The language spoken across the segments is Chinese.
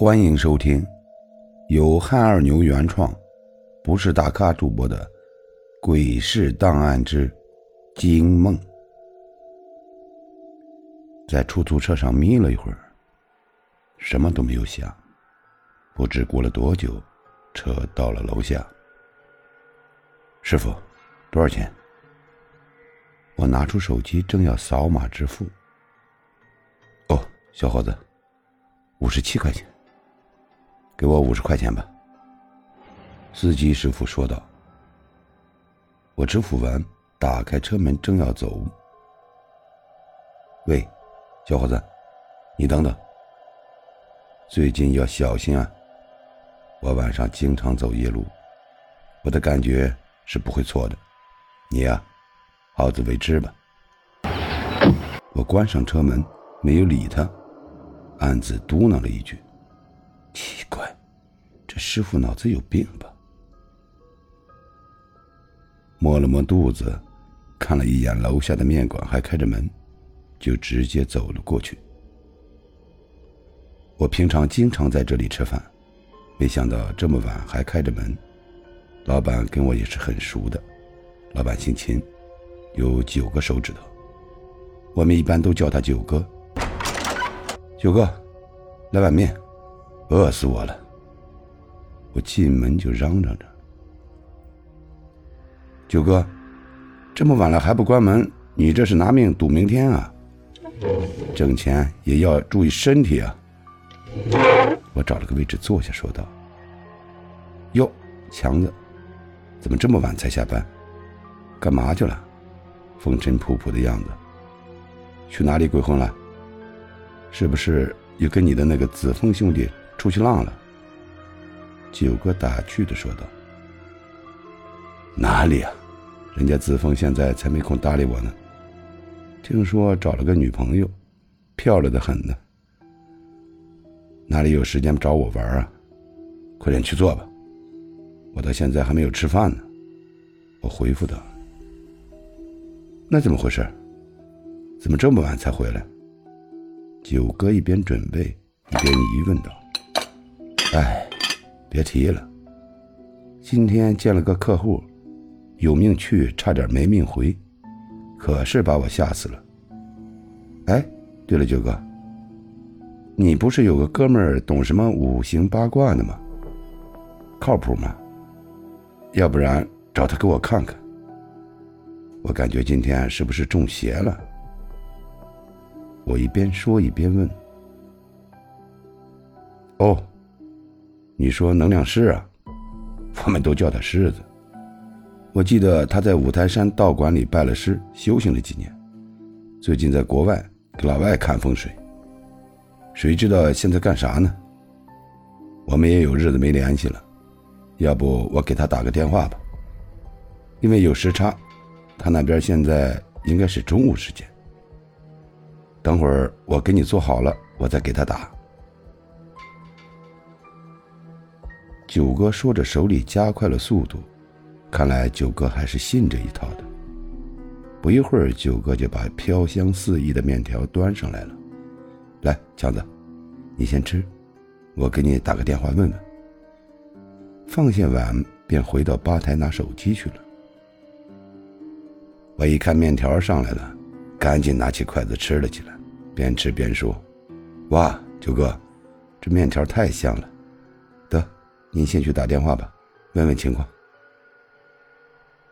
欢迎收听由汉二牛原创、不是大咖主播的《鬼市档案之惊梦》。在出租车上眯了一会儿，什么都没有想。不知过了多久，车到了楼下。师傅，多少钱？我拿出手机，正要扫码支付。哦，小伙子，五十七块钱。给我五十块钱吧。司机师傅说道。我支付完，打开车门，正要走。喂，小伙子，你等等。最近要小心啊。我晚上经常走夜路，我的感觉是不会错的。你呀，好自为之吧。我关上车门，没有理他，暗自嘟囔了一句。师傅脑子有病吧？摸了摸肚子，看了一眼楼下的面馆还开着门，就直接走了过去。我平常经常在这里吃饭，没想到这么晚还开着门。老板跟我也是很熟的，老板姓秦，有九个手指头，我们一般都叫他九哥。九哥，来碗面。饿死我了！我进门就嚷嚷着：“九哥，这么晚了还不关门，你这是拿命赌明天啊！挣钱也要注意身体啊！”我找了个位置坐下，说道：“哟，强子，怎么这么晚才下班？干嘛去了？风尘仆仆的样子，去哪里鬼混了？是不是又跟你的那个子枫兄弟？”出去浪了。九哥打趣的说道：“哪里啊，人家子枫现在才没空搭理我呢。听说找了个女朋友，漂亮的很呢。哪里有时间找我玩啊？快点去做吧，我到现在还没有吃饭呢。”我回复道：“那怎么回事？怎么这么晚才回来？”九哥一边准备一边疑问道。哎，别提了。今天见了个客户，有命去，差点没命回，可是把我吓死了。哎，对了，九哥，你不是有个哥们儿懂什么五行八卦的吗？靠谱吗？要不然找他给我看看。我感觉今天是不是中邪了？我一边说一边问。哦。你说能量师啊，我们都叫他狮子。我记得他在五台山道馆里拜了师，修行了几年，最近在国外给老外看风水。谁知道现在干啥呢？我们也有日子没联系了，要不我给他打个电话吧？因为有时差，他那边现在应该是中午时间。等会儿我给你做好了，我再给他打。九哥说着，手里加快了速度。看来九哥还是信这一套的。不一会儿，九哥就把飘香四溢的面条端上来了。来，强子，你先吃，我给你打个电话问问。放下碗，便回到吧台拿手机去了。我一看面条上来了，赶紧拿起筷子吃了起来，边吃边说：“哇，九哥，这面条太香了。”您先去打电话吧，问问情况。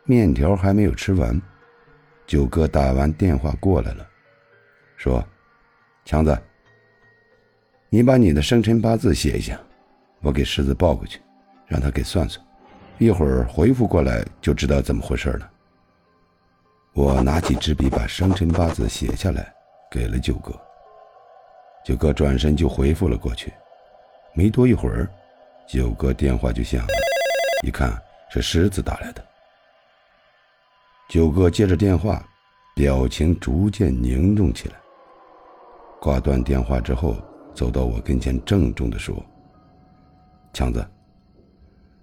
面条还没有吃完，九哥打完电话过来了，说：“强子，你把你的生辰八字写一下，我给狮子报过去，让他给算算，一会儿回复过来就知道怎么回事了。”我拿起纸笔把生辰八字写下来，给了九哥。九哥转身就回复了过去，没多一会儿。九哥电话就响了，一看是狮子打来的。九哥接着电话，表情逐渐凝重起来。挂断电话之后，走到我跟前，郑重地说：“强子，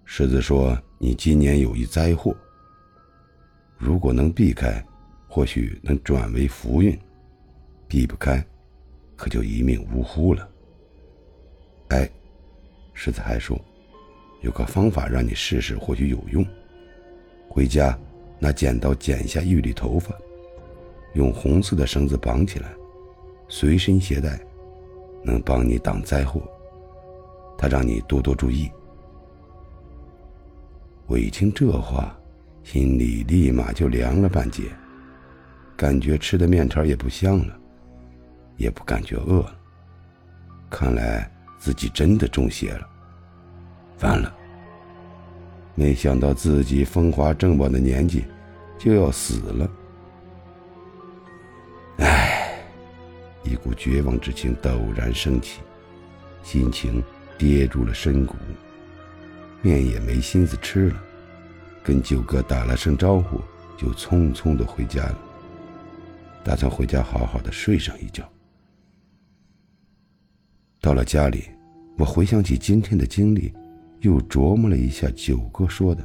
狮子说你今年有一灾祸，如果能避开，或许能转为福运；避不开，可就一命呜呼了。”哎。狮子还说：“有个方法让你试试，或许有用。回家拿剪刀剪下一缕头发，用红色的绳子绑起来，随身携带，能帮你挡灾祸。他让你多多注意。”我一听这话，心里立马就凉了半截，感觉吃的面条也不香了，也不感觉饿了。看来自己真的中邪了。完了，没想到自己风华正茂的年纪就要死了。唉，一股绝望之情陡然升起，心情跌入了深谷。面也没心思吃了，跟九哥打了声招呼，就匆匆的回家了。打算回家好好的睡上一觉。到了家里，我回想起今天的经历，又琢磨了一下九哥说的：“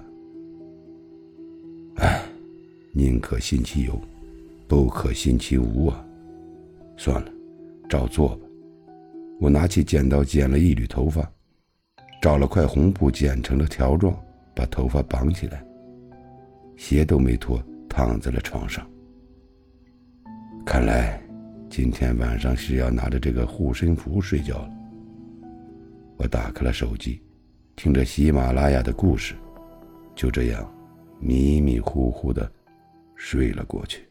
哎，宁可信其有，不可信其无啊。”算了，照做吧。我拿起剪刀剪了一缕头发。找了块红布剪成了条状，把头发绑起来，鞋都没脱，躺在了床上。看来今天晚上是要拿着这个护身符睡觉了。我打开了手机，听着喜马拉雅的故事，就这样迷迷糊糊的睡了过去。